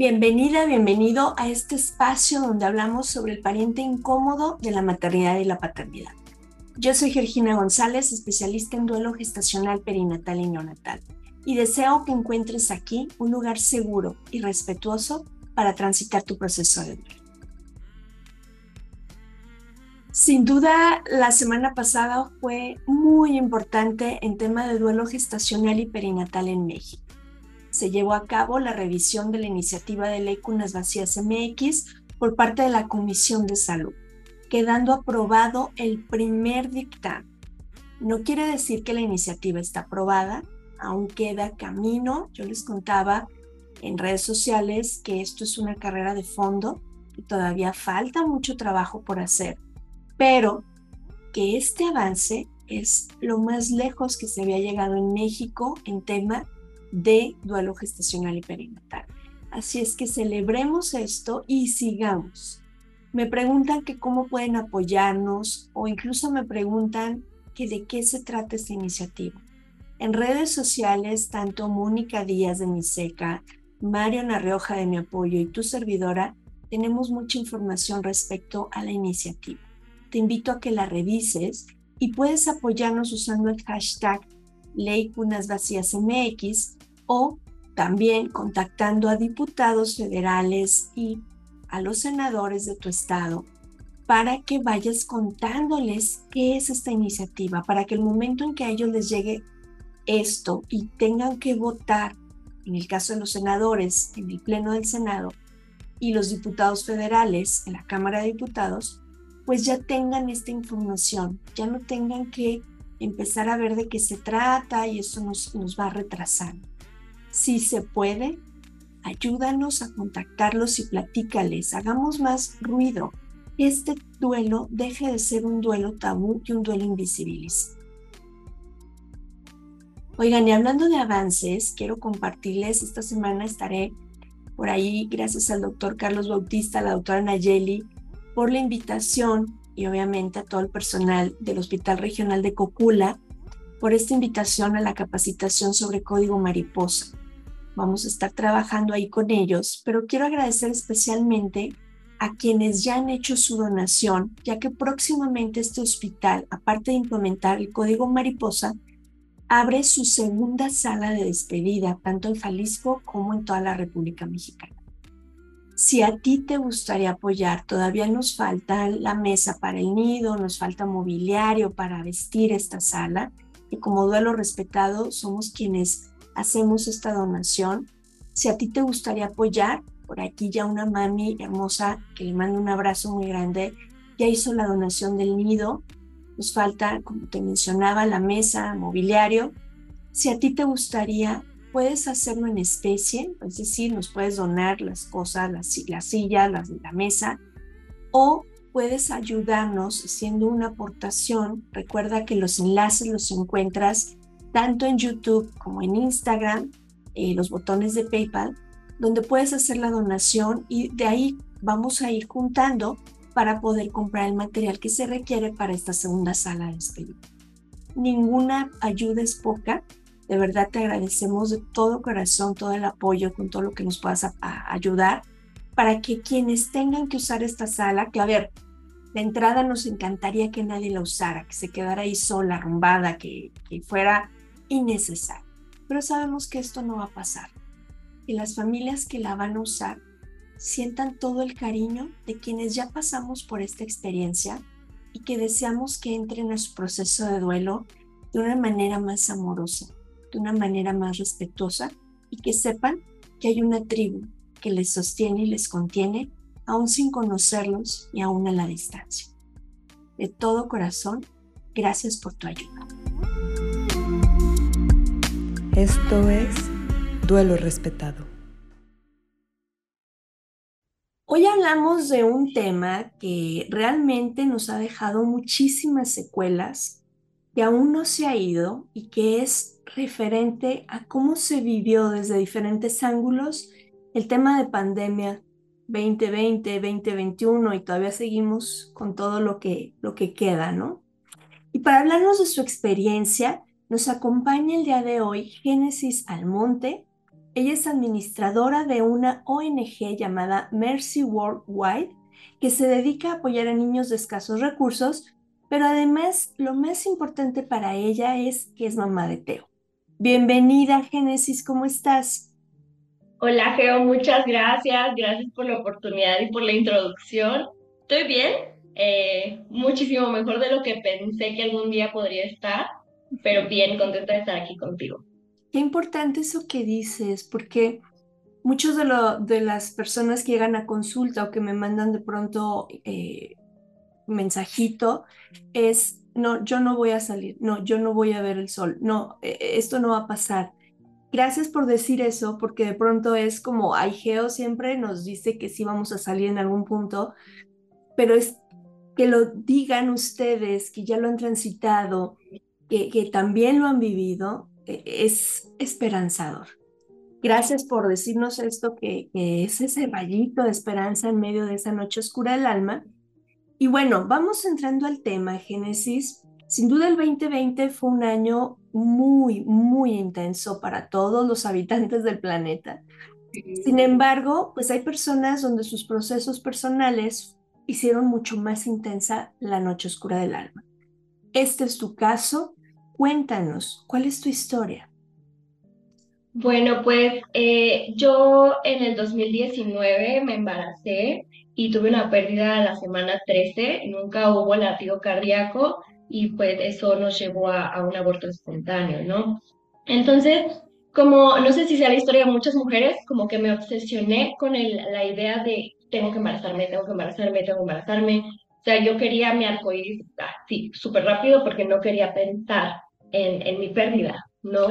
Bienvenida, bienvenido a este espacio donde hablamos sobre el pariente incómodo de la maternidad y la paternidad. Yo soy Georgina González, especialista en duelo gestacional perinatal y neonatal, y deseo que encuentres aquí un lugar seguro y respetuoso para transitar tu proceso de duelo. Sin duda, la semana pasada fue muy importante en tema de duelo gestacional y perinatal en México se llevó a cabo la revisión de la iniciativa de ley Cunas Vacías MX por parte de la Comisión de Salud, quedando aprobado el primer dictamen. No quiere decir que la iniciativa está aprobada, aún queda camino. Yo les contaba en redes sociales que esto es una carrera de fondo y todavía falta mucho trabajo por hacer, pero que este avance es lo más lejos que se había llegado en México en tema de duelo gestacional y perinatal. Así es que celebremos esto y sigamos. Me preguntan que cómo pueden apoyarnos o incluso me preguntan que de qué se trata esta iniciativa. En redes sociales, tanto Mónica Díaz de Miseca, Mario Narrioja de Mi Apoyo y tu servidora, tenemos mucha información respecto a la iniciativa. Te invito a que la revises y puedes apoyarnos usando el hashtag Ley Cunas Vacías MX o también contactando a diputados federales y a los senadores de tu estado para que vayas contándoles qué es esta iniciativa, para que el momento en que a ellos les llegue esto y tengan que votar, en el caso de los senadores, en el Pleno del Senado, y los diputados federales en la Cámara de Diputados, pues ya tengan esta información, ya no tengan que empezar a ver de qué se trata y eso nos, nos va retrasando. Si se puede, ayúdanos a contactarlos y platícales, hagamos más ruido. Este duelo deje de ser un duelo tabú y un duelo invisibilizado. Oigan, y hablando de avances, quiero compartirles, esta semana estaré por ahí, gracias al doctor Carlos Bautista, a la doctora Nayeli, por la invitación y obviamente a todo el personal del Hospital Regional de Cocula, por esta invitación a la capacitación sobre código mariposa. Vamos a estar trabajando ahí con ellos, pero quiero agradecer especialmente a quienes ya han hecho su donación, ya que próximamente este hospital, aparte de implementar el código mariposa, abre su segunda sala de despedida, tanto en Jalisco como en toda la República Mexicana. Si a ti te gustaría apoyar, todavía nos falta la mesa para el nido, nos falta mobiliario para vestir esta sala y como duelo respetado somos quienes hacemos esta donación. Si a ti te gustaría apoyar, por aquí ya una mami hermosa que le mando un abrazo muy grande, ya hizo la donación del nido. Nos falta, como te mencionaba, la mesa, mobiliario. Si a ti te gustaría, puedes hacerlo en especie, es decir, nos puedes donar las cosas, la, la silla, la, la mesa, o puedes ayudarnos haciendo una aportación. Recuerda que los enlaces los encuentras tanto en YouTube como en Instagram, eh, los botones de PayPal, donde puedes hacer la donación y de ahí vamos a ir juntando para poder comprar el material que se requiere para esta segunda sala de despedida. Ninguna ayuda es poca. De verdad te agradecemos de todo corazón todo el apoyo con todo lo que nos puedas ayudar para que quienes tengan que usar esta sala, que a ver, de entrada nos encantaría que nadie la usara, que se quedara ahí sola, arrumbada, que, fuera innecesario. Pero sabemos que esto no va a pasar. Y las familias que la van a usar sientan todo el cariño de quienes ya pasamos por esta experiencia y que deseamos que entren a su proceso de duelo de una manera más amorosa, de una manera más respetuosa y que sepan que hay una tribu que les sostiene y les contiene aún sin conocerlos y aún a la distancia. De todo corazón, gracias por tu ayuda. Esto es Duelo Respetado. Hoy hablamos de un tema que realmente nos ha dejado muchísimas secuelas, que aún no se ha ido y que es referente a cómo se vivió desde diferentes ángulos el tema de pandemia 2020, 2021 y todavía seguimos con todo lo que, lo que queda, ¿no? Y para hablarnos de su experiencia, nos acompaña el día de hoy Génesis Almonte. Ella es administradora de una ONG llamada Mercy Worldwide, que se dedica a apoyar a niños de escasos recursos, pero además lo más importante para ella es que es mamá de Teo. Bienvenida, Génesis, ¿cómo estás? Hola, Geo, muchas gracias. Gracias por la oportunidad y por la introducción. Estoy bien, eh, muchísimo mejor de lo que pensé que algún día podría estar, pero bien contenta de estar aquí contigo. Qué importante eso que dices, porque muchos de, lo, de las personas que llegan a consulta o que me mandan de pronto eh, mensajito es, no, yo no voy a salir, no, yo no voy a ver el sol, no, e, e, esto no va a pasar. Gracias por decir eso, porque de pronto es como, Geo siempre nos dice que sí vamos a salir en algún punto, pero es que lo digan ustedes, que ya lo han transitado, que, que también lo han vivido, e, es esperanzador. Gracias por decirnos esto, que, es ese rayito de esperanza en medio de esa noche oscura del alma. Y bueno, vamos entrando al tema, Génesis. Sin duda el 2020 fue un año muy, muy intenso para todos los habitantes del planeta. Sin embargo, pues hay personas donde sus procesos personales hicieron mucho más intensa la noche oscura del alma. Este es tu caso Cuéntanos, ¿cuál es tu historia? Bueno, pues eh, yo en el 2019 me embaracé y tuve una pérdida a la semana 13, nunca hubo latido cardíaco y pues eso nos llevó a, un aborto espontáneo, ¿no? Entonces, como no sé si sea la historia de muchas mujeres, como que me obsesioné con la idea de tengo que embarazarme, tengo que embarazarme, tengo que embarazarme. O sea, yo quería mi arcoíris así, súper rápido porque no quería pensar en, mi pérdida, ¿no?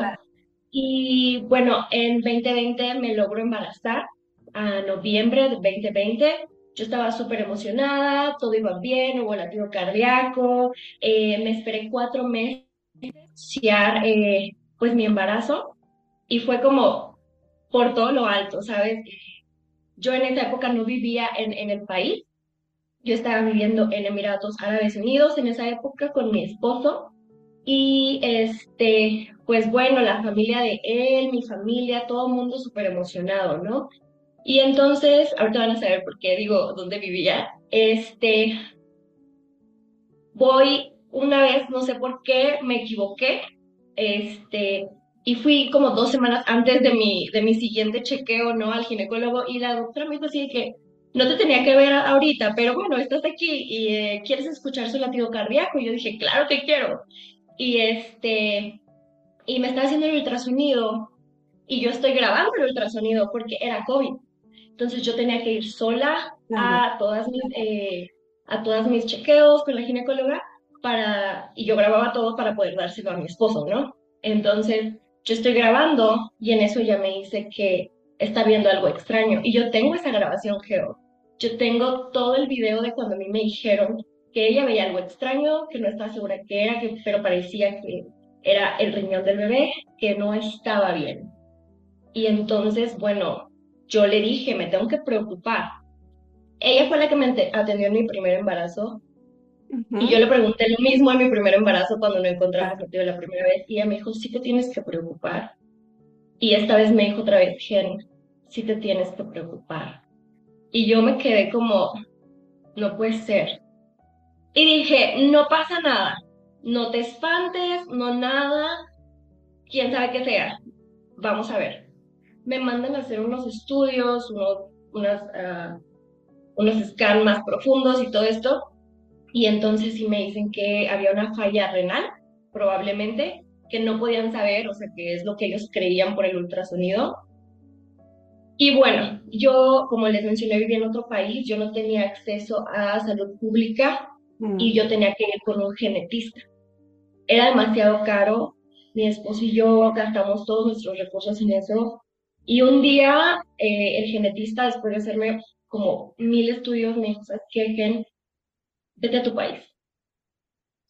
Y bueno, en 2020 me logró embarazar, a noviembre de 2020. Yo estaba súper emocionada, todo iba bien, hubo latido cardíaco, eh, me esperé cuatro meses para eh, pues mi embarazo y fue como por todo lo alto, ¿sabes? Yo en esa época no vivía en, en el país, yo estaba viviendo en Emiratos Árabes Unidos en esa época con mi esposo y este, pues bueno, la familia de él, mi familia, todo el mundo súper emocionado, ¿no? Y entonces, ahorita van a saber por qué digo dónde vivía. Este, voy una vez, no sé por qué, me equivoqué, este, y fui como dos semanas antes de mi, de mi siguiente chequeo, ¿no? Al ginecólogo, y la doctora me dijo así que no te tenía que ver ahorita, pero bueno, estás aquí y eh, quieres escuchar su latido cardíaco. Y yo dije, claro que quiero y este, y me estaba haciendo el ultrasonido y yo estoy grabando el ultrasonido porque era COVID. Entonces yo tenía que ir sola a todas mis, eh, a todas mis chequeos con la ginecóloga para, y yo grababa todo para poder dárselo a mi esposo, ¿no? Entonces yo estoy grabando y en eso ya me dice que está viendo algo extraño. Y yo tengo esa grabación, Geo. Yo tengo todo el video de cuando a mí me dijeron que ella veía algo extraño, que no estaba segura qué era, que, pero parecía que era el riñón del bebé, que no estaba bien. Y entonces, bueno, yo le dije, me tengo que preocupar. Ella fue la que me atendió en mi primer embarazo. Y yo le pregunté lo mismo en mi primer embarazo cuando no encontraba motivo la primera vez. Y ella me dijo, sí te tienes que preocupar. Y esta vez me dijo otra vez, Jen, sí te tienes que preocupar. Y yo me quedé como, no puede ser. Y dije, no pasa nada, no te espantes, no nada, quién sabe qué sea. Vamos a ver. Me mandan a hacer unos estudios, unos, unas, uh, unos scans más profundos y todo esto. Y entonces sí me dicen que había una falla renal, probablemente, que no podían saber, o sea, que es lo que ellos creían por el ultrasonido. Y bueno, yo, como les mencioné, vivía en otro país, yo no tenía acceso a salud pública y mm. yo tenía que ir con un genetista. Era demasiado caro, mi esposo y yo gastamos todos nuestros recursos en eso. Y un día eh, el genetista, después de hacerme como mil estudios, me dijo, ¿sabes qué, Gen? Vete a tu país.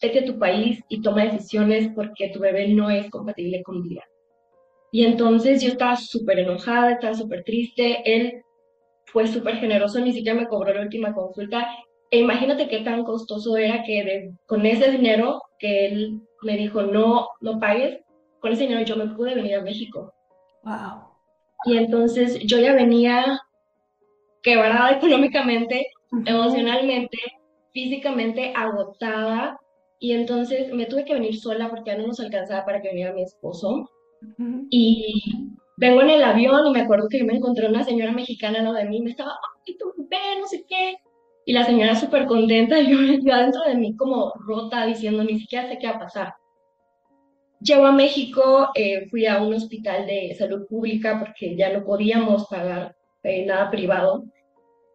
Vete a tu país y toma decisiones porque tu bebé no es compatible con vida. Y entonces yo estaba súper enojada, estaba súper triste. Él fue súper generoso, ni siquiera me cobró la última consulta e imagínate qué tan costoso era que con ese dinero que él me dijo, no, no pagues, con ese dinero yo me pude venir a México. Wow. Y entonces yo ya venía quebrada económicamente, emocionalmente, físicamente agotada y entonces me tuve que venir sola porque ya no nos alcanzaba para que viniera mi esposo. Y vengo en el avión y me acuerdo que yo me encontré una señora mexicana al de mí, me estaba, ay, tu bebé, no sé qué. Y la señora súper contenta y yo, yo adentro de mí como rota diciendo, ni siquiera sé qué va a pasar. Llego a México, eh, fui a un hospital de salud pública porque ya no podíamos pagar eh, nada privado.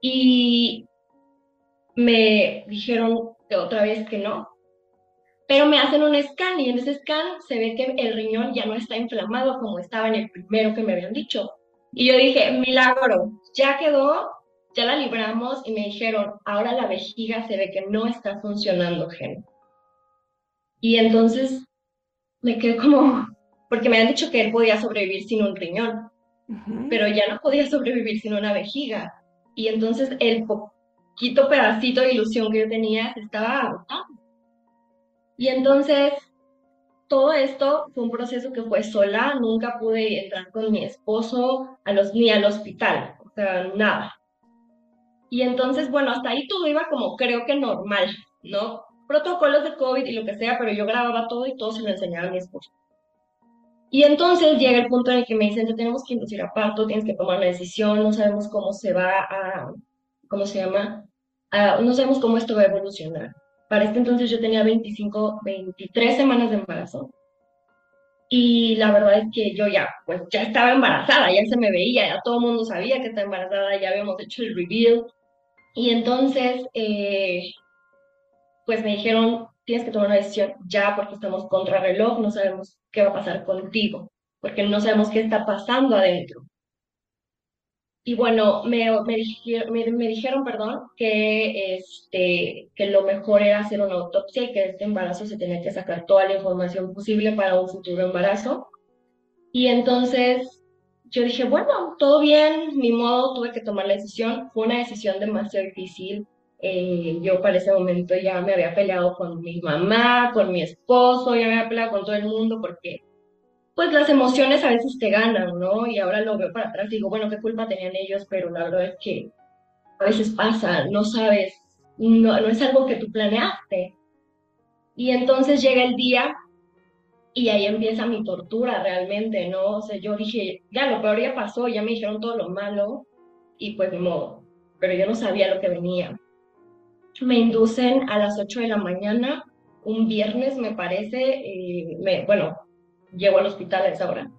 Y me dijeron otra vez que no, pero me hacen un scan y en ese scan se ve que el riñón ya no está inflamado como estaba en el primero que me habían dicho. Y yo dije, milagro, ya quedó, ya la libramos y me dijeron, ahora la vejiga se ve que no está funcionando, Gen. Y entonces me quedé como, porque me han dicho que él podía sobrevivir sin un riñón, pero ya no podía sobrevivir sin una vejiga. Y entonces el poquito pedacito de ilusión que yo tenía estaba agotado. Y entonces, todo esto fue un proceso que fue sola, nunca pude entrar con mi esposo a los, ni al hospital, o sea, nada. Y entonces, bueno, hasta ahí todo iba como creo que normal, ¿no? Protocolos de COVID y lo que sea, pero yo grababa todo y todo se lo enseñaba a mi esposo. Y entonces llega el punto en el que me dicen, te tenemos que inducir a parto, tienes que tomar una decisión, no sabemos cómo se va a, ¿cómo se llama? no sabemos cómo esto va a evolucionar. Para este entonces yo tenía 25, 23 semanas de embarazo. Y la verdad es que yo ya, pues ya estaba embarazada, ya se me veía, ya todo el mundo sabía que estaba embarazada, ya habíamos hecho el reveal. Y entonces, eh, pues me dijeron, tienes que tomar una decisión ya porque estamos contra reloj, no sabemos qué va a pasar contigo, porque no sabemos qué está pasando adentro. Y bueno, me, me, dijeron, perdón, que, este, que lo mejor era hacer una autopsia y que este embarazo se tenía que sacar toda la información posible para un futuro embarazo. Y entonces yo dije, bueno, todo bien, mi modo, tuve que tomar la decisión. Fue una decisión demasiado difícil. Eh, yo para ese momento ya me había peleado con mi mamá, con mi esposo, ya me había peleado con todo el mundo porque pues las emociones a veces te ganan, ¿no? Y ahora lo veo para atrás y digo, bueno, qué culpa tenían ellos, pero la verdad es que a veces pasa, no sabes, no, no es algo que tú planeaste. Y entonces llega el día y ahí empieza mi tortura realmente, ¿no? O sea, yo dije, ya lo peor ya pasó, ya me dijeron todo lo malo y pues de modo, pero yo no sabía lo que venía. Me inducen a las 8 de la mañana, un viernes me parece, eh, me, bueno, llego al hospital a esa hora.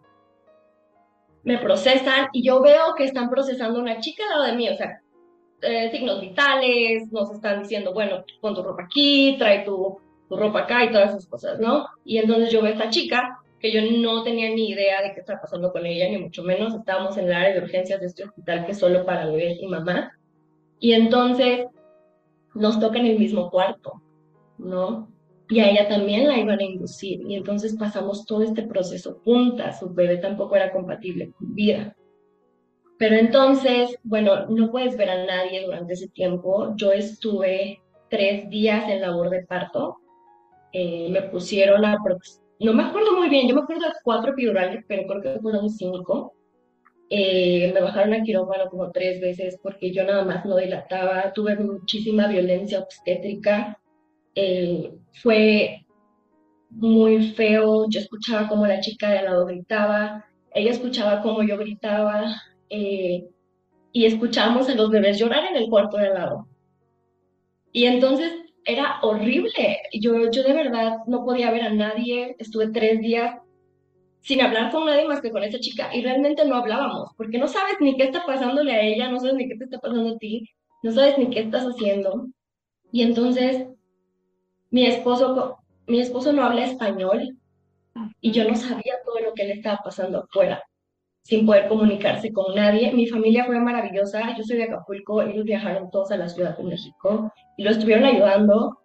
Me procesan y yo veo que están procesando una chica al lado de mí, o sea, eh, signos vitales, nos están diciendo, bueno, pon tu ropa aquí, trae tu, tu ropa acá y todas esas cosas, ¿no? Y entonces yo veo a esta chica que yo no tenía ni idea de qué estaba pasando con ella, ni mucho menos. Estábamos en el área de urgencias de este hospital que es solo para bebés y mamá. Y entonces nos toca en el mismo cuarto, ¿no? y a ella también la iban a inducir. Y entonces pasamos todo este proceso juntas, su bebé tampoco era compatible con vida. Pero entonces, bueno, no puedes ver a nadie durante ese tiempo. Yo estuve tres días en labor de parto. Eh, me pusieron a, no me acuerdo muy bien, yo me acuerdo de cuatro epidurales, pero creo que fueron cinco. Eh, me bajaron a quirófano como tres veces porque yo nada más no dilataba. Tuve muchísima violencia obstétrica eh, fue muy feo. Yo escuchaba como la chica de al lado gritaba, ella escuchaba como yo gritaba eh, y escuchábamos a los bebés llorar en el cuarto de al lado. Y entonces era horrible. Yo, yo de verdad no podía ver a nadie. Estuve tres días sin hablar con nadie más que con esa chica y realmente no hablábamos porque no sabes ni qué está pasándole a ella, no sabes ni qué te está pasando a ti, no sabes ni qué estás haciendo. Y entonces mi esposo, mi esposo no habla español y yo no sabía todo lo que le estaba pasando afuera, sin poder comunicarse con nadie. Mi familia fue maravillosa, yo soy de Acapulco, ellos viajaron todos a la Ciudad de México y lo estuvieron ayudando,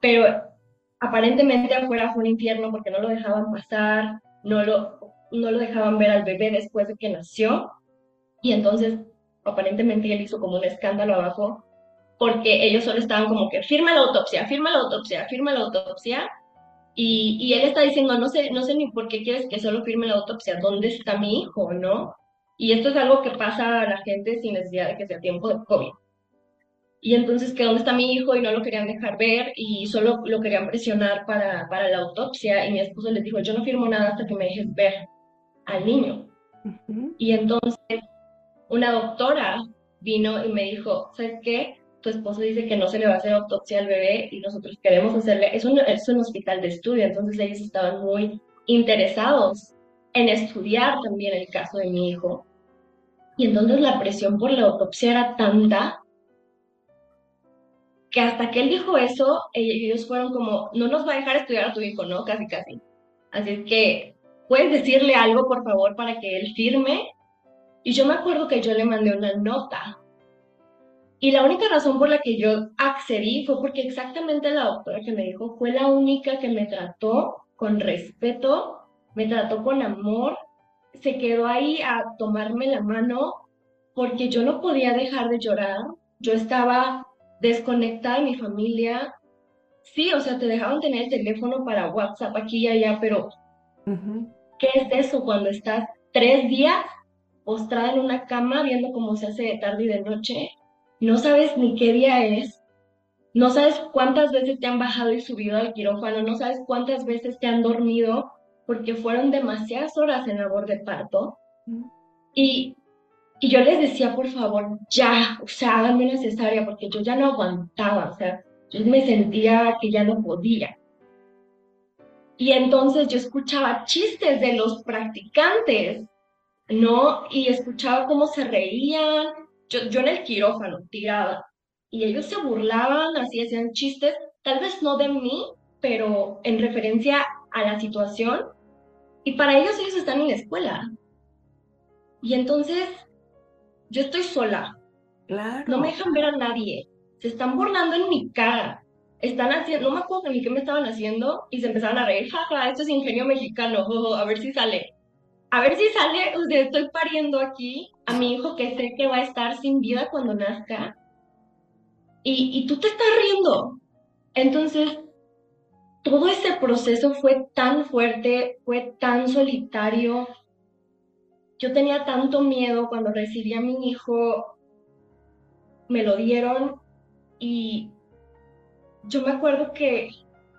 pero aparentemente afuera fue un infierno porque no lo dejaban pasar, no lo, no lo dejaban ver al bebé después de que nació y entonces aparentemente él hizo como un escándalo abajo porque ellos solo estaban como que firma la autopsia, firma la autopsia, firma la autopsia. Y, y, él está diciendo, no sé, no sé ni por qué quieres que solo firme la autopsia, ¿dónde está mi hijo, no? Y esto es algo que pasa a la gente sin necesidad de que sea tiempo de COVID. Y entonces que dónde está mi hijo y no lo querían dejar ver y solo lo querían presionar para, para la autopsia y mi esposo les dijo, yo no firmo nada hasta que me dejes ver al niño. Y entonces una doctora vino y me dijo, ¿sabes qué? Tu esposo dice que no se le va a hacer autopsia al bebé y nosotros queremos hacerle, es un, es un hospital de estudio, entonces ellos estaban muy interesados en estudiar también el caso de mi hijo. Y entonces la presión por la autopsia era tanta que hasta que él dijo eso, ellos fueron como, no nos va a dejar estudiar a tu hijo, ¿no? Casi, casi. Así que, ¿puedes decirle algo, por favor, para que él firme? Y yo me acuerdo que yo le mandé una nota. Y la única razón por la que yo accedí fue porque exactamente la doctora que me dijo fue la única que me trató con respeto, me trató con amor, se quedó ahí a tomarme la mano porque yo no podía dejar de llorar. Yo estaba desconectada de mi familia. Sí, o sea, te dejaban tener el teléfono para WhatsApp aquí y allá, pero ¿qué es eso cuando estás tres días postrada en una cama viendo cómo se hace de tarde y de noche? No sabes ni qué día es, no sabes cuántas veces te han bajado y subido al quirófano, no sabes cuántas veces te han dormido porque fueron demasiadas horas en labor de parto. Y y yo les decía, por favor, ya, o sea, háganme una cesárea, porque yo ya no aguantaba, o sea, yo me sentía que ya no podía. Y entonces yo escuchaba chistes de los practicantes, ¿no? Y escuchaba cómo se reían. Yo, yo en el quirófano, tirada. Y ellos se burlaban, así hacían chistes, tal vez no de mí, pero en referencia a la situación. Y para ellos ellos están en la escuela. Y entonces yo estoy sola. Claro. No me dejan ver a nadie. Se están burlando en mi cara. Están haciendo, no me acuerdo ni qué me estaban haciendo y se empezaron a reír. Jaja, esto es ingenio mexicano. a ver si sale. A ver si sale. O sea, estoy pariendo aquí a mi hijo que sé que va a estar sin vida cuando nazca. Y, y tú te estás riendo. Entonces, todo ese proceso fue tan fuerte, fue tan solitario, yo tenía tanto miedo cuando recibí a mi hijo, me lo dieron y yo me acuerdo que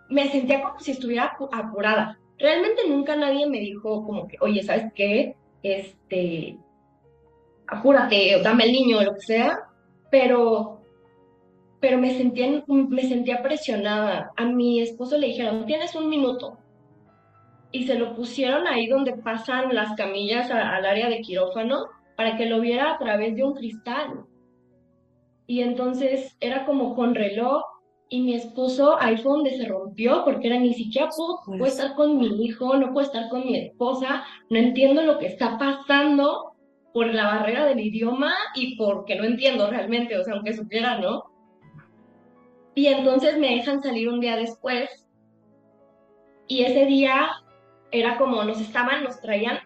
me sentía como si estuviera apurada. Realmente nunca nadie me dijo como que, oye, ¿sabes qué? Este, apúrate, dame el niño, o lo que sea, pero, pero me sentía, me sentía presionada. A mi esposo le dijeron, tienes un minuto, y se lo pusieron ahí donde pasan las camillas al área de quirófano para que lo viera a través de un cristal. Y entonces era como con reloj y mi esposo ahí fue donde se rompió porque era ni siquiera puedo, puedo estar con mi hijo, no puedo estar con mi esposa, no entiendo lo que está pasando por la barrera del idioma y porque no entiendo realmente, o sea, aunque supiera, ¿no? Y entonces me dejan salir un día después y ese día era como nos estaban, nos traían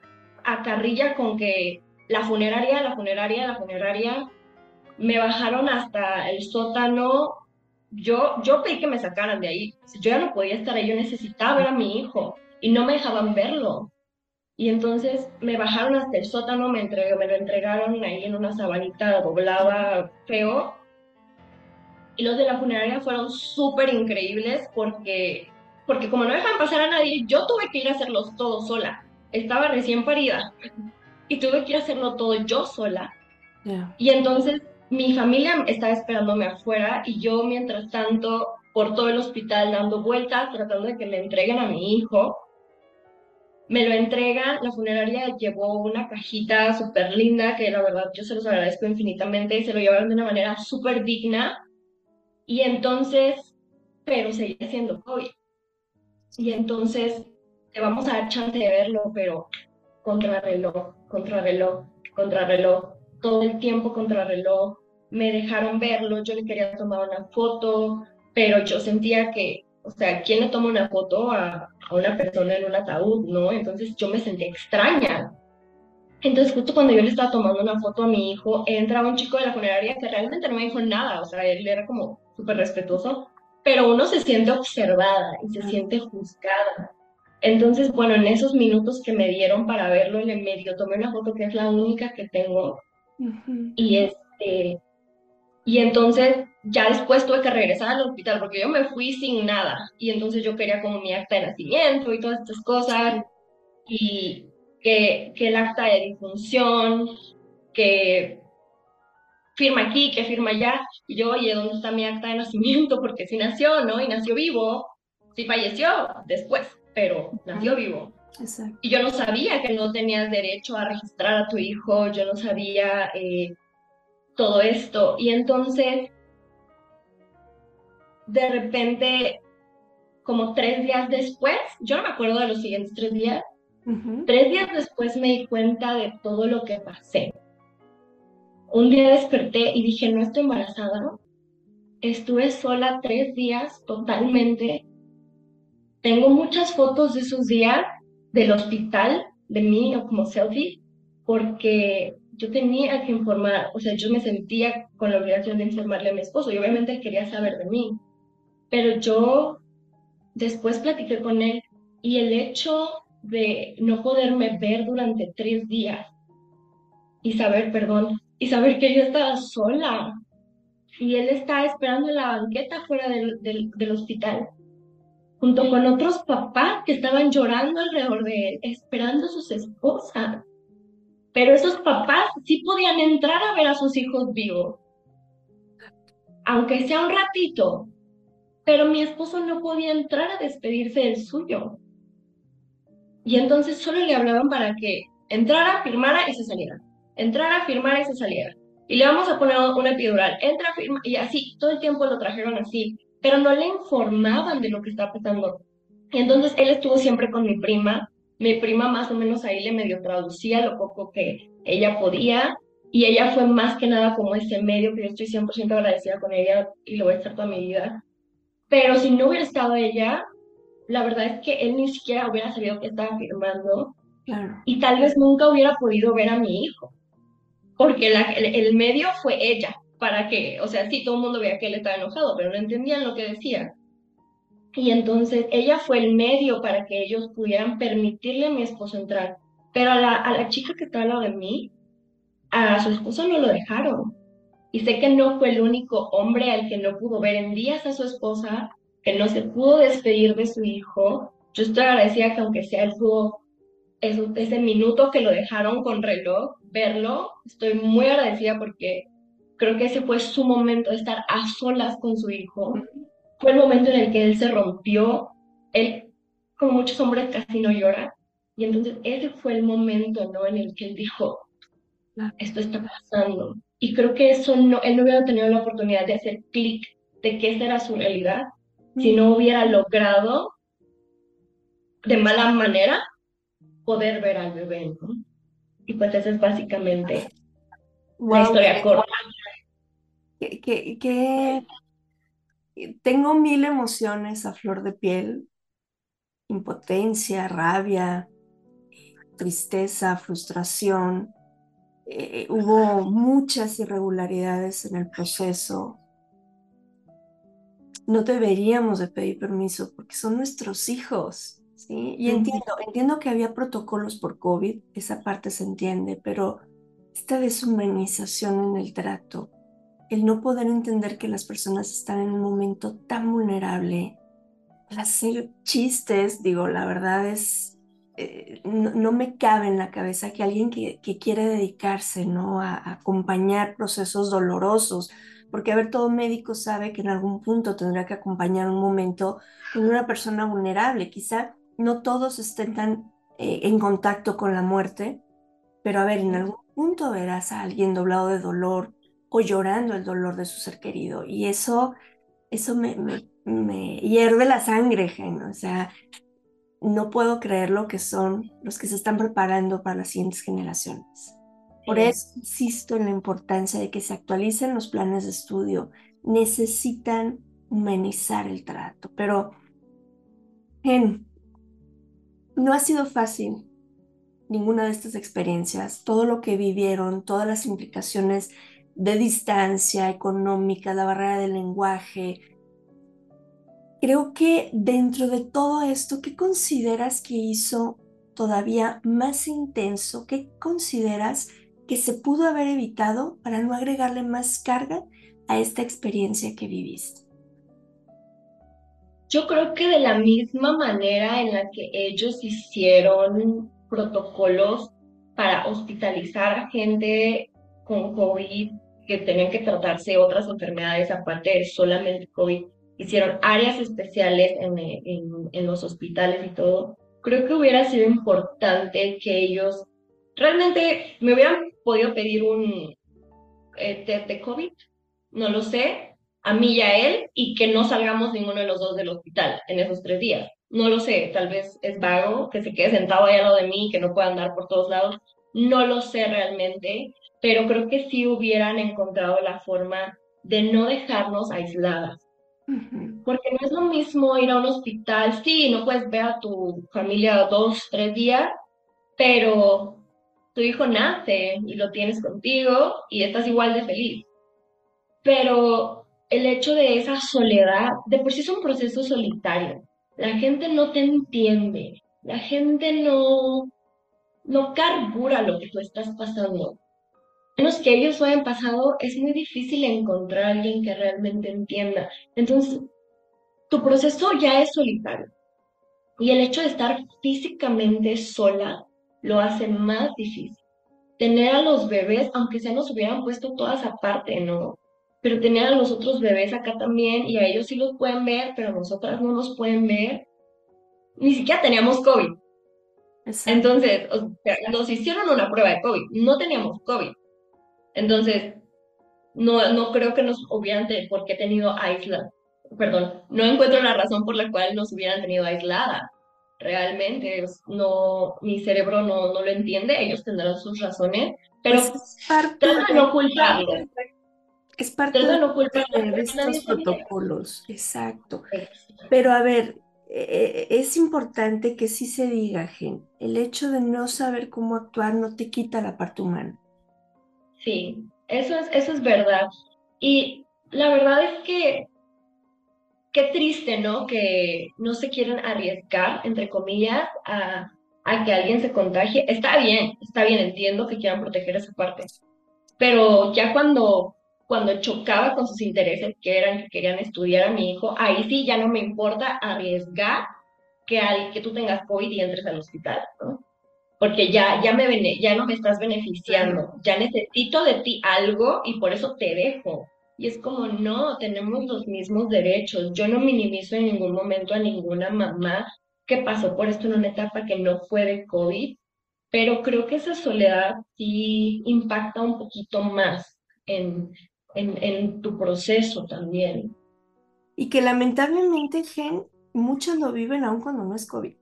a carrilla con que la funeraria, la funeraria, la funeraria, me bajaron hasta el sótano. Yo, yo pedí que me sacaran de ahí. Yo ya no podía estar ahí, yo necesitaba ver a mi hijo y no me dejaban verlo. Y entonces me bajaron hasta el sótano, me, me lo entregaron ahí en una sabanita doblada feo. Y los de la funeraria fueron súper increíbles porque porque como no dejan pasar a nadie, yo tuve que ir a hacerlo todo sola. Estaba recién parida y tuve que ir a hacerlo todo yo sola. Y entonces mi familia estaba esperándome afuera y yo mientras tanto por todo el hospital dando vueltas, tratando de que me entreguen a mi hijo. Me lo entregan, la funeraria llevó una cajita súper linda, que la verdad yo se los agradezco infinitamente, se lo llevaron de una manera súper digna. Y entonces, pero seguía siendo COVID. Y entonces te vamos a dar chance de verlo, pero contrarreloj, contrarreloj, contrarreloj, todo el tiempo contrarreloj. Me dejaron verlo, yo le quería tomar una foto, pero yo sentía que, o sea, ¿quién le toma una foto a, a una persona en un ataúd, no? Entonces yo me sentía extraña. Entonces, justo cuando yo le estaba tomando una foto a mi hijo, entra un chico de la funeraria que realmente no me dijo nada, o sea, él era como súper respetuoso, pero uno se siente observada y se siente juzgada. Entonces, bueno, en esos minutos que me dieron para verlo en el medio, tomé una foto que es la única que tengo. Y este, y entonces ya después tuve que regresar al hospital porque yo me fui sin nada. Y entonces yo quería como mi acta de nacimiento y todas estas cosas. Y que, que el acta de difunción, que firma aquí, que firma allá. Y yo, oye, ¿dónde está mi acta de nacimiento? Porque si nació, ¿no? Y nació vivo. Sí falleció después, pero nació vivo. Exacto. Y yo no sabía que no tenías derecho a registrar a tu hijo, yo no sabía eh, todo esto. Y entonces, de repente, como tres días después, yo no me acuerdo de los siguientes tres días, tres días después me di cuenta de todo lo que pasé. Un día desperté y dije, no estoy embarazada. Estuve sola tres días totalmente. Tengo muchas fotos de esos días del hospital, de mí como selfie, porque yo tenía que informar, o sea, yo me sentía con la obligación de informarle a mi esposo y obviamente él quería saber de mí. Pero yo después platiqué con él y el hecho de no poderme ver durante tres días y saber, perdón, y saber que yo estaba sola y él estaba esperando en la banqueta fuera del, del, hospital, junto con otros papás que estaban llorando alrededor de él, esperando a sus esposas. Pero esos papás sí podían entrar a ver a sus hijos vivos, aunque sea un ratito, pero mi esposo no podía entrar a despedirse del suyo. Y entonces solo le hablaban para que entrara, firmara y se saliera entrar a firmar y se saliera. Y le vamos a poner una epidural, entra, firma, y así, todo el tiempo lo trajeron así, pero no le informaban de lo que estaba pasando. Y entonces él estuvo siempre con mi prima, mi prima más o menos ahí le medio traducía lo poco que ella podía, y ella fue más que nada como ese medio que yo estoy 100% agradecida con ella y lo voy a estar toda mi vida. Pero si no hubiera estado ella, la verdad es que él ni siquiera hubiera sabido que estaba firmando. Y tal vez nunca hubiera podido ver a mi hijo porque el, medio fue ella, para que, o sea, sí, todo el mundo veía que él estaba enojado, pero no entendían lo que decía. Y entonces ella fue el medio para que ellos pudieran permitirle a mi esposo entrar. Pero a la, a la chica que está al lado de mí, a su esposo no lo dejaron. Y sé que no fue el único hombre al que no pudo ver en días a su esposa, que no se pudo despedir de su hijo. Yo estoy agradecida que aunque sea él pudo ese minuto que lo dejaron con reloj, verlo, estoy muy agradecida porque creo que ese fue su momento de estar a solas con su hijo. Fue el momento en el que él se rompió. Él, como muchos hombres, casi no llora. Y entonces ese fue el momento, ¿no? En el que él dijo, esto está pasando. Y creo que eso no, él no hubiera tenido la oportunidad de hacer clic de que esa era su realidad si no hubiera logrado de mala manera poder ver al bebé, ¿no? Y pues esa es básicamente la historia corta. Que, tengo mil emociones a flor de piel, impotencia, rabia, tristeza, frustración. Eh, hubo muchas irregularidades en el proceso. No deberíamos de pedir permiso porque son nuestros hijos. ¿Sí? Y entiendo, entiendo que había protocolos por COVID, esa parte se entiende, pero esta deshumanización en el trato, el no poder entender que las personas están en un momento tan vulnerable, hacer chistes, digo, la verdad es, eh, no, me cabe en la cabeza que alguien que, que quiere dedicarse, ¿no? A, a, acompañar procesos dolorosos, porque a ver, todo médico sabe que en algún punto tendrá que acompañar un momento con una persona vulnerable, quizá no todos estén tan eh, en contacto con la muerte, pero a ver, en algún punto verás a alguien doblado de dolor o llorando el dolor de su ser querido. Y eso, eso me, me, hierve la sangre, Gen. O sea, no puedo creer lo que son los que se están preparando para las siguientes generaciones. Por eso insisto en la importancia de que se actualicen los planes de estudio. Necesitan humanizar el trato. Pero, Gen, no ha sido fácil ninguna de estas experiencias, todo lo que vivieron, todas las implicaciones de distancia económica, la barrera del lenguaje. creo que dentro de todo esto, ¿qué consideras que hizo todavía más intenso? ¿Qué consideras que se pudo haber evitado para no agregarle más carga a esta experiencia que viviste? Yo creo que de la misma manera en la que ellos hicieron protocolos para hospitalizar a gente con COVID que tenían que tratarse otras enfermedades aparte de solamente COVID, hicieron áreas especiales en, los hospitales y todo. Creo que hubiera sido importante que ellos realmente me hubieran podido pedir un eh, test de COVID, no lo sé, a mí y a él, y que no salgamos ninguno de los dos del hospital en esos tres días. No lo sé, tal vez es vago, que se quede sentado ahí al lado de mí, que no pueda andar por todos lados. No lo sé realmente, pero creo que sí hubieran encontrado la forma de no dejarnos aisladas. Porque no es lo mismo ir a un hospital, sí, no puedes ver a tu familia dos, tres días, pero tu hijo nace y lo tienes contigo y estás igual de feliz. Pero el hecho de esa soledad, de por sí es un proceso solitario. La gente no te entiende, la gente no, no carbura lo que tú estás pasando. Menos que ellos lo hayan pasado, es muy difícil encontrar a alguien que realmente entienda. Entonces, tu proceso ya es solitario. Y el hecho de estar físicamente sola lo hace más difícil. Tener a los bebés, aunque se nos hubieran puesto todas aparte, ¿no? Pero tener a los otros bebés acá también y a ellos sí los pueden ver, pero a nosotras no los pueden ver. Ni siquiera teníamos COVID. Entonces, nos hicieron una prueba de COVID, no teníamos COVID. Entonces, no, no creo que nos hubieran por qué tenido aislada. Perdón, no encuentro la razón por la cual nos hubieran tenido aislada. Realmente, no, mi cerebro no, no lo entiende, ellos tendrán sus razones, pero pues de no culparlo. Es parte de, no de estos protocolos, exacto. Pero a ver, e, e, es importante que sí se diga, Gen, el hecho de no saber cómo actuar no te quita la parte humana. Sí, eso es, eso es verdad. Y la verdad es que qué triste, ¿no? Que no se quieran arriesgar, entre comillas, a, a que alguien se contagie. Está bien, está bien, entiendo que quieran proteger esa parte. Pero ya cuando, cuando chocaba con sus intereses, que eran que querían estudiar a mi hijo, ahí sí ya no me importa arriesgar que, al, que tú tengas COVID y entres al hospital, ¿no? porque ya, ya, me, ya no me estás beneficiando, ya necesito de ti algo y por eso te dejo. Y es como, no, tenemos los mismos derechos. Yo no minimizo en ningún momento a ninguna mamá que pasó por esto en una etapa que no fue de COVID, pero creo que esa soledad sí impacta un poquito más en, en, en tu proceso también. Y que lamentablemente, Gen, muchos lo viven aún cuando no es COVID.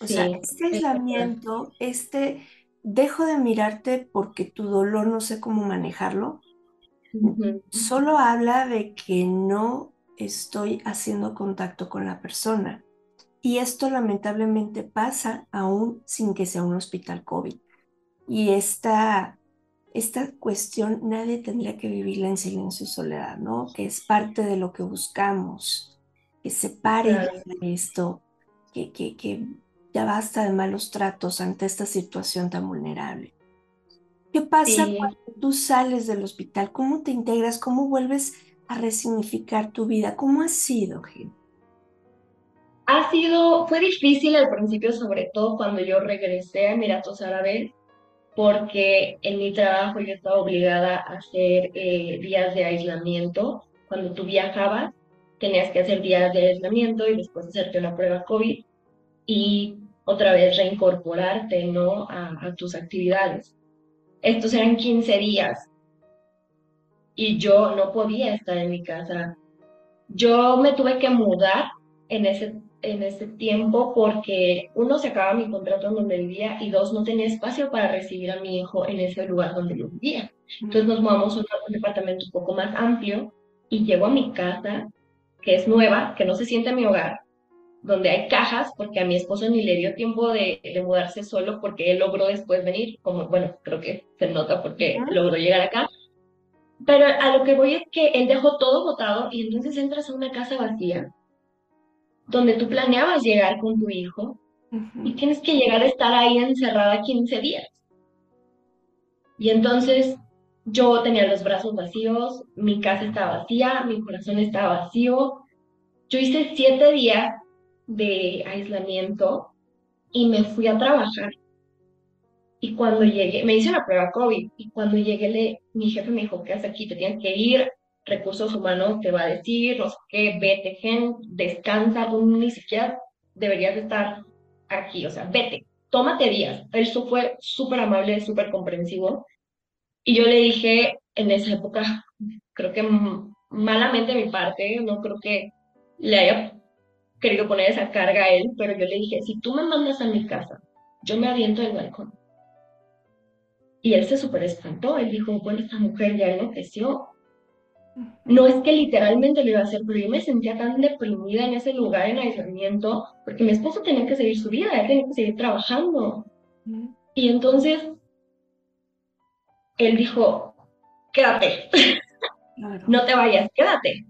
O sea, este aislamiento, este dejo de mirarte porque tu dolor no sé cómo manejarlo, solo habla de que no estoy haciendo contacto con la persona. Y esto lamentablemente pasa aún sin que sea un hospital COVID. Y esta, esta cuestión nadie tendría que vivirla en silencio y soledad, ¿no? Que es parte de lo que buscamos, que se pare esto, que, que, que ya basta de malos tratos ante esta situación tan vulnerable. ¿Qué pasa cuando tú sales del hospital? ¿Cómo te integras? ¿Cómo vuelves a resignificar tu vida? ¿Cómo ha sido, Gil? Ha sido, fue difícil al principio, sobre todo cuando yo regresé a Emiratos Árabes, porque en mi trabajo yo estaba obligada a hacer eh, días de aislamiento. Cuando tú viajabas, tenías que hacer días de aislamiento y después hacerte una prueba COVID y otra vez reincorporarte, ¿no? A, tus actividades. Estos eran 15 días y yo no podía estar en mi casa. Yo me tuve que mudar en ese, en ese tiempo porque uno se acaba mi contrato en donde vivía y dos no tenía espacio para recibir a mi hijo en ese lugar donde yo vivía. Entonces nos mudamos a un departamento un poco más amplio y llego a mi casa que es nueva, que no se siente mi hogar, donde hay cajas, porque a mi esposo ni le dio tiempo de, mudarse solo porque él logró después venir, como bueno, creo que se nota porque logró llegar acá. pero a lo que voy es que él dejó todo botado y entonces entras a una casa vacía donde tú planeabas llegar con tu hijo y tienes que llegar a estar ahí encerrada 15 días. Y entonces yo tenía los brazos vacíos, mi casa estaba vacía, mi corazón estaba vacío. Yo hice siete días de aislamiento y me fui a trabajar. Y cuando llegué, me hice la prueba COVID y cuando llegué, le, mi jefe me dijo, ¿qué haces aquí? Te tienes que ir, recursos humanos te va a decir, no sé qué, vete, gen, descansa, tú ni siquiera deberías estar aquí, o sea, vete, tómate días. Él fue súper amable, súper comprensivo. Y yo le dije en esa época, creo que malamente de mi parte, no creo que le haya querido poner esa carga a él, pero yo le dije, si tú me mandas a mi casa, yo me aviento del balcón. Y él se súper espantó, él dijo, bueno, esta mujer ya enloqueció. No es que literalmente lo iba a hacer, pero yo me sentía tan deprimida en ese lugar en aislamiento, porque mi esposo tenía que seguir su vida, él tenía que seguir trabajando. Y entonces él dijo, quédate, no te vayas, quédate,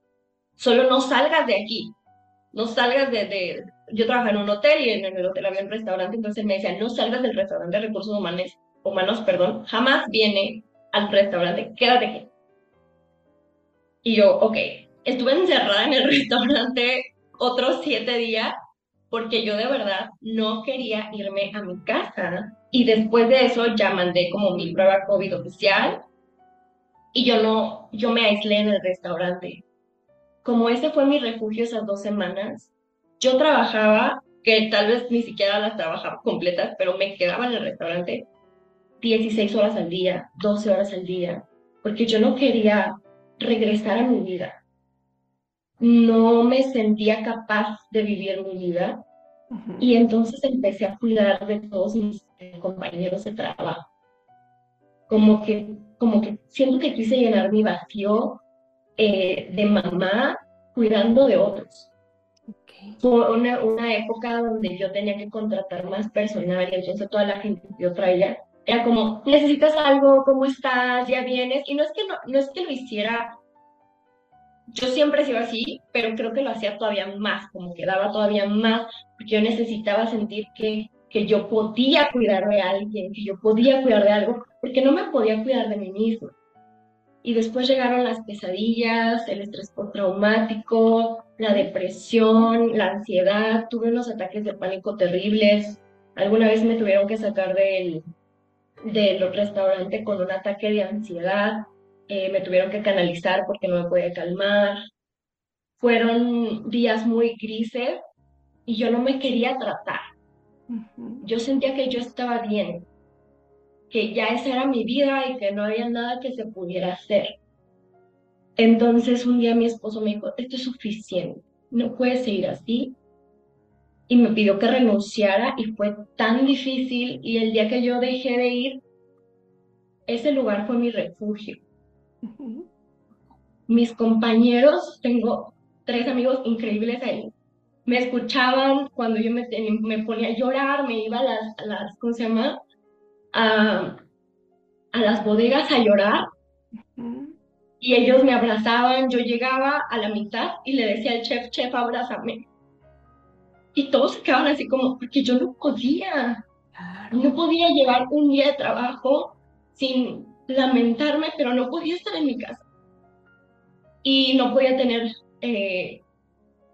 solo no salgas de aquí, no salgas de, Yo trabajaba en un hotel y en el hotel había un restaurante, entonces me decían, no salgas del restaurante de recursos humanos, humanos perdón, jamás viene al restaurante, quédate aquí. Y yo, ok, estuve encerrada en el restaurante otros siete días porque yo de verdad no quería irme a mi casa. Y después de eso ya mandé como mi prueba COVID oficial y yo no, yo me aislé en el restaurante. Como ese fue mi refugio esas dos semanas, yo trabajaba, que tal vez ni siquiera las trabajaba completas, pero me quedaba en el restaurante 16 horas al día, 12 horas al día, porque yo no quería regresar a mi vida no me sentía capaz de vivir mi vida y entonces empecé a cuidar de todos mis compañeros de trabajo. Como que, como que siento que quise llenar mi vacío eh, de mamá cuidando de otros. Fue una, una, época donde yo tenía que contratar más personal y entonces toda la gente que yo traía era como, necesitas algo, ¿cómo estás? ¿Ya vienes? Y no es que, no, no es que lo hiciera yo siempre he sido así, pero creo que lo hacía todavía más, como que daba todavía más, porque yo necesitaba sentir que, que yo podía cuidar de alguien, que yo podía cuidar de algo, porque no me podía cuidar de mí mismo. Y después llegaron las pesadillas, el estrés postraumático, la depresión, la ansiedad, tuve unos ataques de pánico terribles. Alguna vez me tuvieron que sacar del, del restaurante con un ataque de ansiedad. Eh, me tuvieron que canalizar porque no me podía calmar. Fueron días muy grises y yo no me quería tratar. Yo sentía que yo estaba bien, que ya esa era mi vida y que no había nada que se pudiera hacer. Entonces un día mi esposo me dijo, esto es suficiente, no puedes seguir así. Y me pidió que renunciara y fue tan difícil y el día que yo dejé de ir, ese lugar fue mi refugio. Mis compañeros, tengo tres amigos increíbles ahí, me escuchaban cuando yo me, me ponía a llorar, me iba a las, las ¿cómo se llama? A, a las bodegas a llorar. Y ellos me abrazaban, yo llegaba a la mitad y le decía al chef, chef, abrázame. Y todos se quedaban así como, porque yo no podía. No podía llevar un día de trabajo sin lamentarme, pero no podía estar en mi casa. Y no podía tener eh,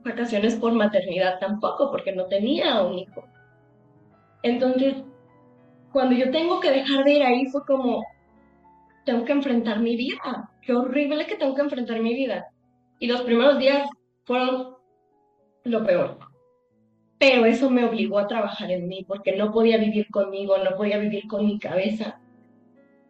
vacaciones por maternidad tampoco, porque no tenía un hijo. Entonces, cuando yo tengo que dejar de ir ahí, fue como, tengo que enfrentar mi vida. Qué horrible que tengo que enfrentar mi vida. Y los primeros días fueron lo peor. Pero eso me obligó a trabajar en mí, porque no podía vivir conmigo, no podía vivir con mi cabeza.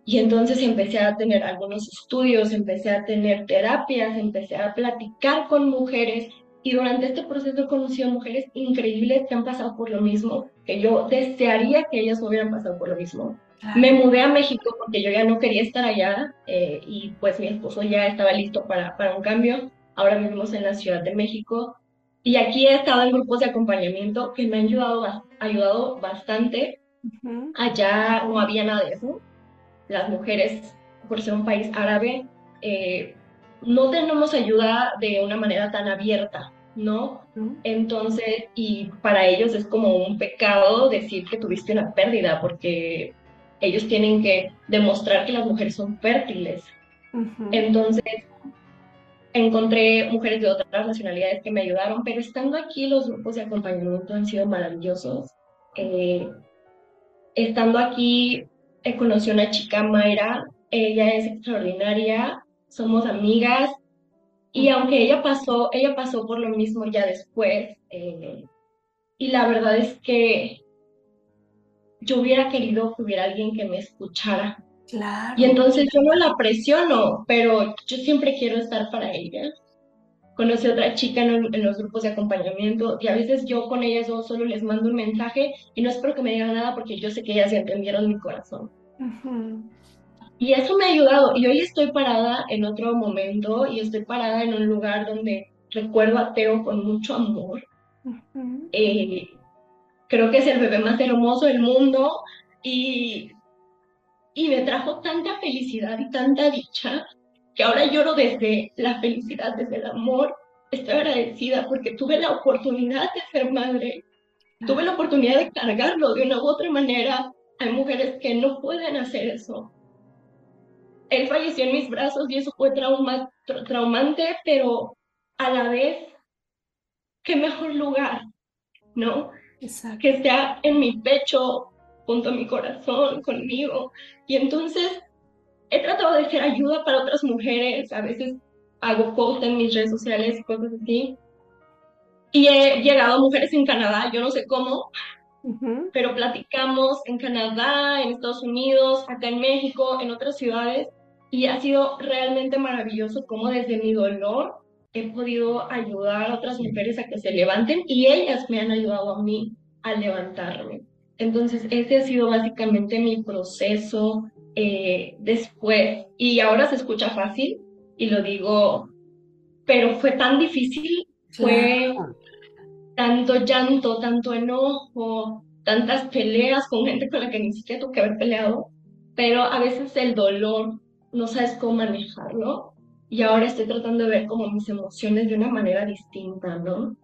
Y entonces empecé a tener algunos estudios, empecé a tener terapias, empecé a platicar con mujeres y durante este proceso he conocido mujeres increíbles que han pasado por lo mismo, que yo desearía que ellas hubieran pasado por lo mismo. Me mudé a México porque yo ya no quería estar allá eh, y pues mi esposo ya estaba listo para, para un cambio. Ahora vivimos en la Ciudad de México y aquí he estado en grupos de acompañamiento que me han ayudado, ayudado bastante. Allá no había nada de eso las mujeres, por ser un país árabe, eh, no tenemos ayuda de una manera tan abierta, ¿no? Entonces, y para ellos es como un pecado decir que tuviste una pérdida, porque ellos tienen que demostrar que las mujeres son fértiles. Entonces, encontré mujeres de otras nacionalidades que me ayudaron, pero estando aquí los grupos de acompañamiento han sido maravillosos. Eh, estando aquí, eh, conocí a una chica, Mayra, ella es extraordinaria, somos amigas, y aunque ella pasó, ella pasó por lo mismo ya después, eh, y la verdad es que yo hubiera querido que hubiera alguien que me escuchara. Claro. Y entonces yo no la presiono, pero yo siempre quiero estar para ella. Conocí a otra chica en, los grupos de acompañamiento y a veces yo con ellas dos solo les mando un mensaje y no espero que me digan nada porque yo sé que ellas entendieron mi corazón. Y eso me ha ayudado. Y hoy estoy parada en otro momento y estoy parada en un lugar donde recuerdo a Teo con mucho amor. Eh, creo que es el bebé más hermoso del mundo y, y me trajo tanta felicidad y tanta dicha que ahora lloro desde la felicidad, desde el amor. Estoy agradecida porque tuve la oportunidad de ser madre, tuve la oportunidad de cargarlo de una u otra manera. Hay mujeres que no pueden hacer eso él falleció en mis brazos y eso fue trauma, traumante, pero a la vez, qué mejor lugar, ¿no? Que esté en mi pecho, junto a mi corazón, conmigo. Y entonces he tratado de ser ayuda para otras mujeres, a veces hago posts en mis redes sociales y cosas así. Y he llegado a mujeres en Canadá, yo no sé cómo, pero platicamos en Canadá, en Estados Unidos, acá en México, en otras ciudades, y ha sido realmente maravilloso cómo desde mi dolor he podido ayudar a otras mujeres a que se levanten y ellas me han ayudado a mí a levantarme. Entonces, ese ha sido básicamente mi proceso eh, después. Y ahora se escucha fácil y lo digo, pero fue tan difícil, fue tanto llanto, tanto enojo, tantas peleas con gente con la que ni siquiera tuve que haber peleado, pero a veces el dolor no sabes cómo manejarlo y ahora estoy tratando de ver como mis emociones de una manera distinta, ¿no?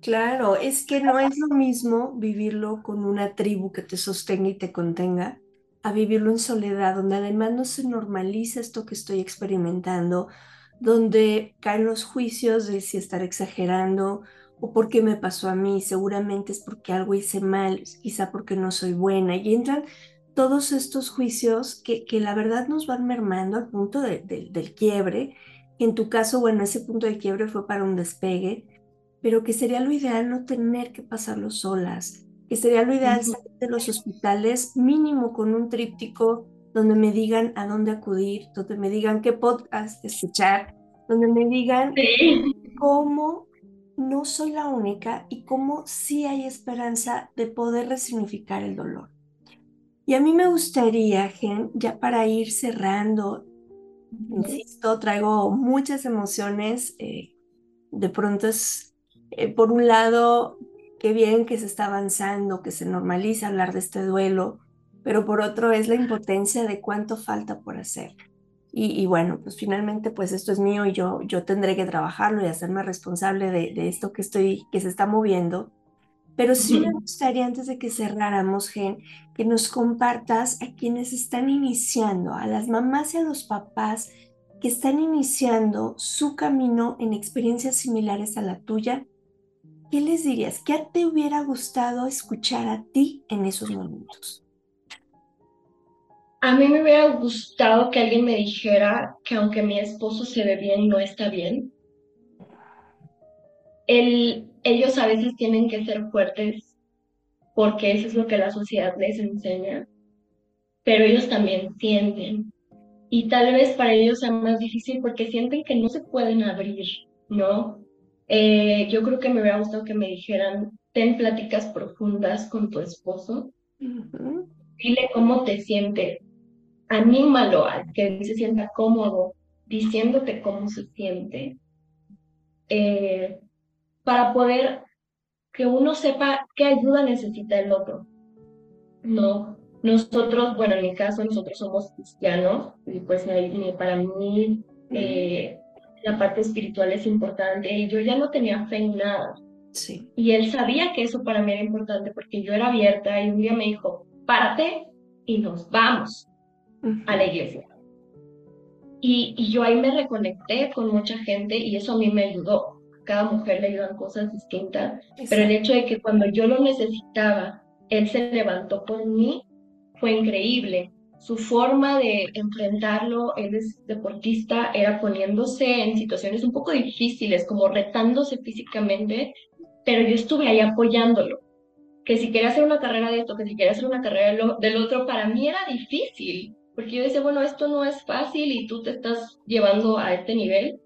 Claro, es que no es lo mismo vivirlo con una tribu que te sostenga y te contenga, a vivirlo en soledad, donde además no se normaliza esto que estoy experimentando, donde caen los juicios de si estar exagerando o por qué me pasó a mí, seguramente es porque algo hice mal, quizá porque no soy buena, y entran todos estos juicios que, que la verdad nos van mermando al punto del quiebre. En tu caso, bueno, ese punto de quiebre fue para un despegue, pero que sería lo ideal no tener que pasarlo solas, que sería lo ideal salir de los hospitales mínimo con un tríptico donde me digan a dónde acudir, donde me digan qué podcast escuchar, donde me digan cómo no soy la única y cómo sí hay esperanza de poder resignificar el dolor. Y a mí me gustaría, Gen, ya para ir cerrando, insisto, traigo muchas emociones. Eh, de pronto es, eh, por un lado, qué bien que se está avanzando, que se normaliza hablar de este duelo, pero por otro es la impotencia de cuánto falta por hacer. Y, bueno, pues finalmente, pues esto es mío y yo, yo tendré que trabajarlo y hacerme responsable de, de esto que estoy, que se está moviendo pero sí me gustaría, antes de que cerráramos, Gen, que nos compartas a quienes están iniciando, a las mamás y a los papás que están iniciando su camino en experiencias similares a la tuya. ¿Qué les dirías? ¿Qué te hubiera gustado escuchar a ti en esos momentos? A mí me hubiera gustado que alguien me dijera que aunque mi esposo se ve bien, no está bien. El, ellos a veces tienen que ser fuertes porque eso es lo que la sociedad les enseña, pero ellos también sienten. Y tal vez para ellos sea más difícil porque sienten que no se pueden abrir, ¿no? Eh, yo creo que me hubiera gustado que me dijeran, ten pláticas profundas con tu esposo, dile cómo te sientes, anímalo a que se sienta cómodo diciéndote cómo se siente. Eh, para poder que uno sepa qué ayuda necesita el otro, ¿no? nosotros, bueno, en mi caso, nosotros somos cristianos y pues para mí eh, la parte espiritual es importante y yo ya no tenía fe en nada. Sí. Y él sabía que eso para mí era importante porque yo era abierta y un día me dijo, párate y nos vamos a la iglesia. Y, y, yo ahí me reconecté con mucha gente y eso a mí me ayudó. cada mujer le ayudan cosas distintas, pero el hecho de que cuando yo lo necesitaba, él se levantó por mí, fue increíble. Su forma de enfrentarlo, él es deportista, era poniéndose en situaciones un poco difíciles, como retándose físicamente, pero yo estuve ahí apoyándolo. Que si quería hacer una carrera de esto, que si quería hacer una carrera del otro, para mí era difícil, porque yo decía, bueno, esto no es fácil y tú te estás llevando a este nivel,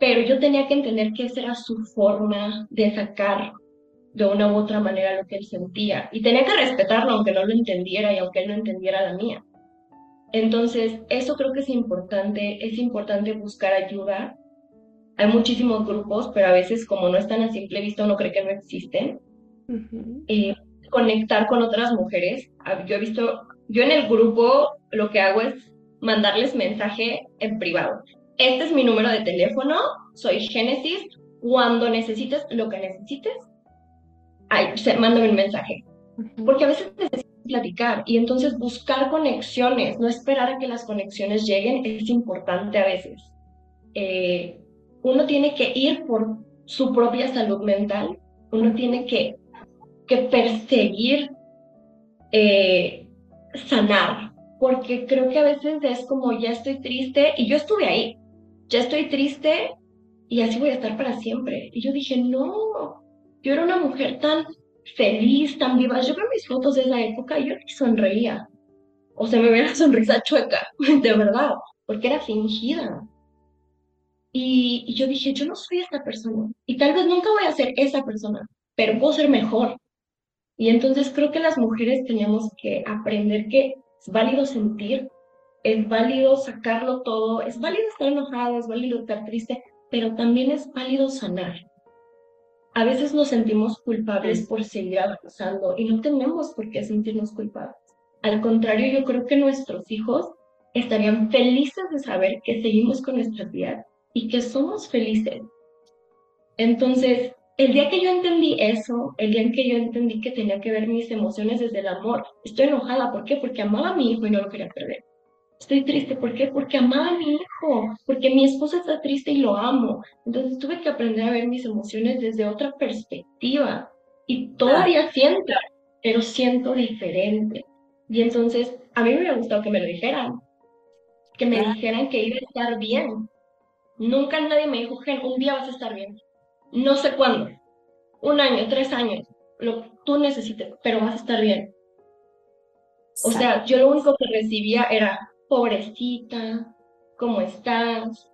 pero yo tenía que entender que esa era su forma de sacar de una u otra manera lo que él sentía. Y tenía que respetarlo aunque no lo entendiera y aunque él no entendiera la mía. Entonces, eso creo que es importante, es importante buscar ayuda. Hay muchísimos grupos, pero a veces como no están a simple vista uno cree que no existen. Eh, conectar con otras mujeres. Ah, yo he visto, yo en el grupo lo que hago es mandarles mensaje en privado. Este es mi número de teléfono, soy Génesis. Cuando necesites lo que necesites, ay, mándame un mensaje. Porque a veces necesitas platicar y entonces buscar conexiones, no esperar a que las conexiones lleguen es importante a veces. Eh, uno tiene que ir por su propia salud mental, uno tiene que, que perseguir eh, sanar, porque creo que a veces es como ya estoy triste y yo estuve ahí, ya estoy triste y así voy a estar para siempre. Y yo dije, no, yo era una mujer tan feliz, tan viva. Yo veo mis fotos de esa época y yo ni sonreía. O se me ve la sonrisa chueca, de verdad, porque era fingida. Y, yo dije, yo no soy esta persona. Y tal vez nunca voy a ser esa persona, pero puedo ser mejor. Y entonces creo que las mujeres tenemos que aprender que es válido sentir, es válido sacarlo todo, es válido estar enojado, es válido estar triste, pero también es válido sanar a veces nos sentimos culpables por seguir avanzando y no tenemos por qué sentirnos culpables. Al contrario, yo creo que nuestros hijos estarían felices de saber que seguimos con nuestra vida y que somos felices. Entonces, el día que yo entendí eso, el día en que yo entendí que tenía que ver mis emociones desde el amor, estoy enojada, ¿por qué? Porque amaba a mi hijo y no lo quería perder. Estoy triste, ¿por qué? Porque amaba a mi hijo, porque mi esposa está triste y lo amo. Entonces tuve que aprender a ver mis emociones desde otra perspectiva. Y todavía siento, pero siento diferente. Y entonces a mí me hubiera gustado que me lo dijeran, que me dijeran que iba a estar bien. Nunca nadie me dijo, Gen, un día vas a estar bien. No sé cuándo, un año, tres años, lo que tú necesites, pero vas a estar bien. O sea, yo lo único que recibía era, pobrecita, ¿cómo estás?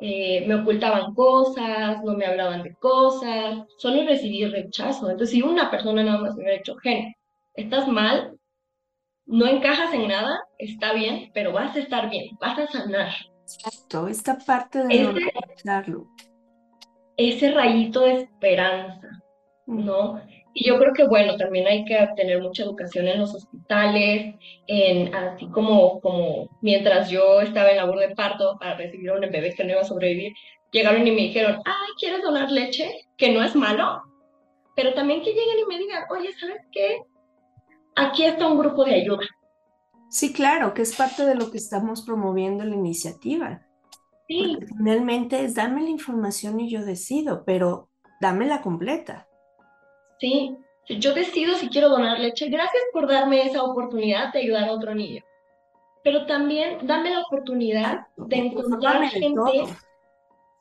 Eh, me ocultaban cosas, no me hablaban de cosas, solo recibí rechazo. Entonces, si una persona nada más me hubiera dicho, Gen, estás mal, no encajas en nada, está bien, pero vas a estar bien, vas a sanar. Exacto, esta parte de ese, Ese rayito de esperanza, ¿no? Y yo creo que, bueno, también hay que tener mucha educación en los hospitales, en, así como, como mientras yo estaba en labor de parto para recibir a un bebé que no iba a sobrevivir, llegaron y me dijeron, ay, ¿quieres donar leche? Que no es malo, pero también que lleguen y me digan, oye, ¿sabes qué? Aquí está un grupo de ayuda. Sí, claro, que es parte de lo que estamos promoviendo en la iniciativa. Sí. finalmente es dame la información y yo decido, pero dámela completa. Sí, yo decido si quiero donar leche. Gracias por darme esa oportunidad de ayudar a otro niño. Pero también dame la oportunidad de encontrar gente.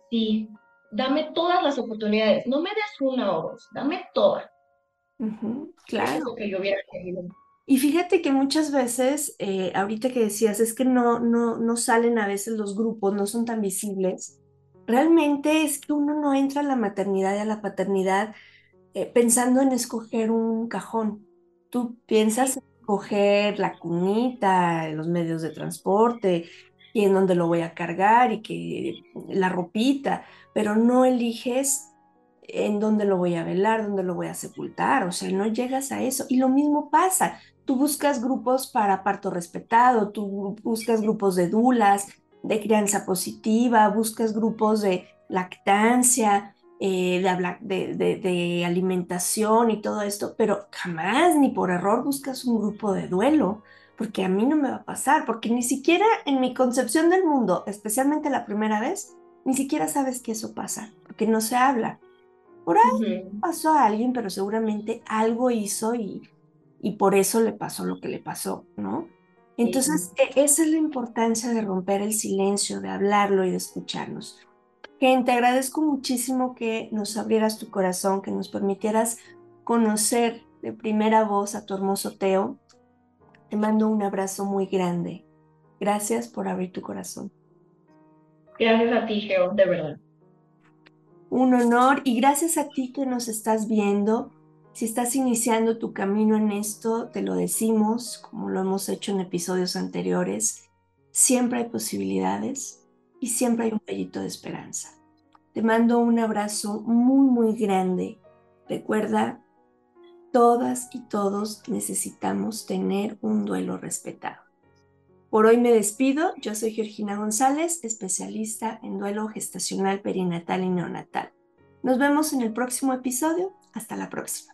Sí, dame todas las oportunidades. No me des una o dos, dame todas. claro. que yo hubiera Y fíjate que muchas veces, eh, ahorita que decías, es que no, no, no salen a veces los grupos, no son tan visibles. Realmente es que uno no entra a la maternidad y a la paternidad eh, pensando en escoger un cajón. Tú piensas en escoger la cunita, los medios de transporte, y en dónde lo voy a cargar y que la ropita, pero no eliges en dónde lo voy a velar, dónde lo voy a sepultar, o sea, no llegas a eso. Y lo mismo pasa, tú buscas grupos para parto respetado, tú buscas grupos de dulas, de crianza positiva, buscas grupos de lactancia, eh, de, de, alimentación y todo esto, pero jamás ni por error buscas un grupo de duelo, porque a mí no me va a pasar, porque ni siquiera en mi concepción del mundo, especialmente la primera vez, ni siquiera sabes que eso pasa, porque no se habla. Por ahí pasó a alguien, pero seguramente algo hizo y, y por eso le pasó lo que le pasó, ¿no? Entonces, e, esa es la importancia de romper el silencio, de hablarlo y de escucharnos. Ken, te agradezco muchísimo que nos abrieras tu corazón, que nos permitieras conocer de primera voz a tu hermoso Teo. Te mando un abrazo muy grande. Gracias por abrir tu corazón. Gracias a ti, Geo, de verdad. Un honor y gracias a ti que nos estás viendo. Si estás iniciando tu camino en esto, te lo decimos, como lo hemos hecho en episodios anteriores, siempre hay posibilidades y siempre hay un pellito de esperanza. Te mando un abrazo muy, muy grande. Recuerda, todas y todos necesitamos tener un duelo respetado. Por hoy me despido. Yo soy Georgina González, especialista en duelo gestacional, perinatal y neonatal. Nos vemos en el próximo episodio. Hasta la próxima.